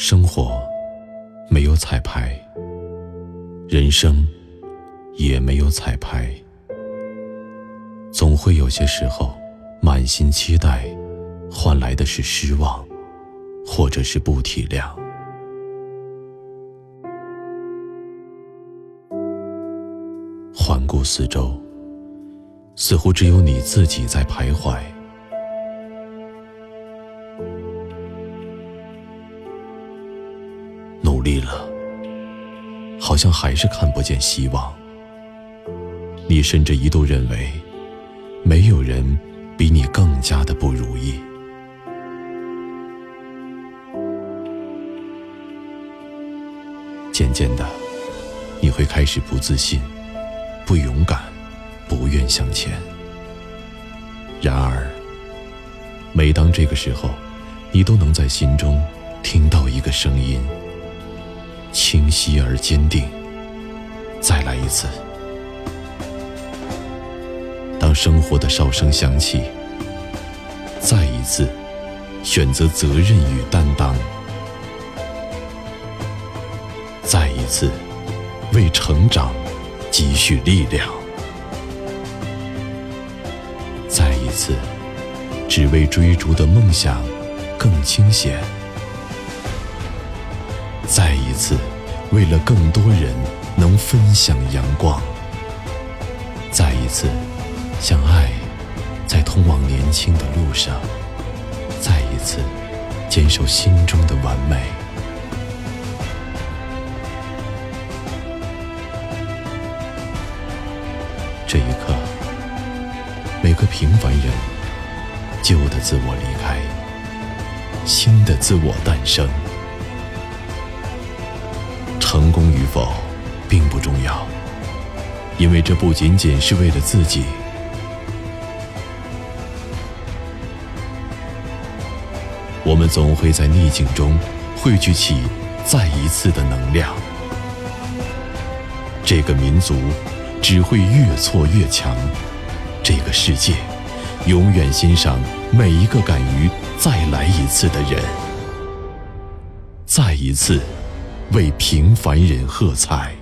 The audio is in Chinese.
生活没有彩排，人生也没有彩排。总会有些时候，满心期待，换来的是失望，或者是不体谅。环顾四周，似乎只有你自己在徘徊。努力了，好像还是看不见希望。你甚至一度认为，没有人比你更加的不如意。渐渐的，你会开始不自信。不勇敢，不愿向前。然而，每当这个时候，你都能在心中听到一个声音，清晰而坚定。再来一次。当生活的哨声响起，再一次选择责任与担当，再一次为成长。积蓄力量，再一次，只为追逐的梦想更清闲；再一次，为了更多人能分享阳光；再一次，相爱在通往年轻的路上；再一次，坚守心中的完美。这一刻，每个平凡人，旧的自我离开，新的自我诞生。成功与否并不重要，因为这不仅仅是为了自己。我们总会在逆境中汇聚起再一次的能量。这个民族。只会越挫越强。这个世界永远欣赏每一个敢于再来一次的人。再一次为平凡人喝彩。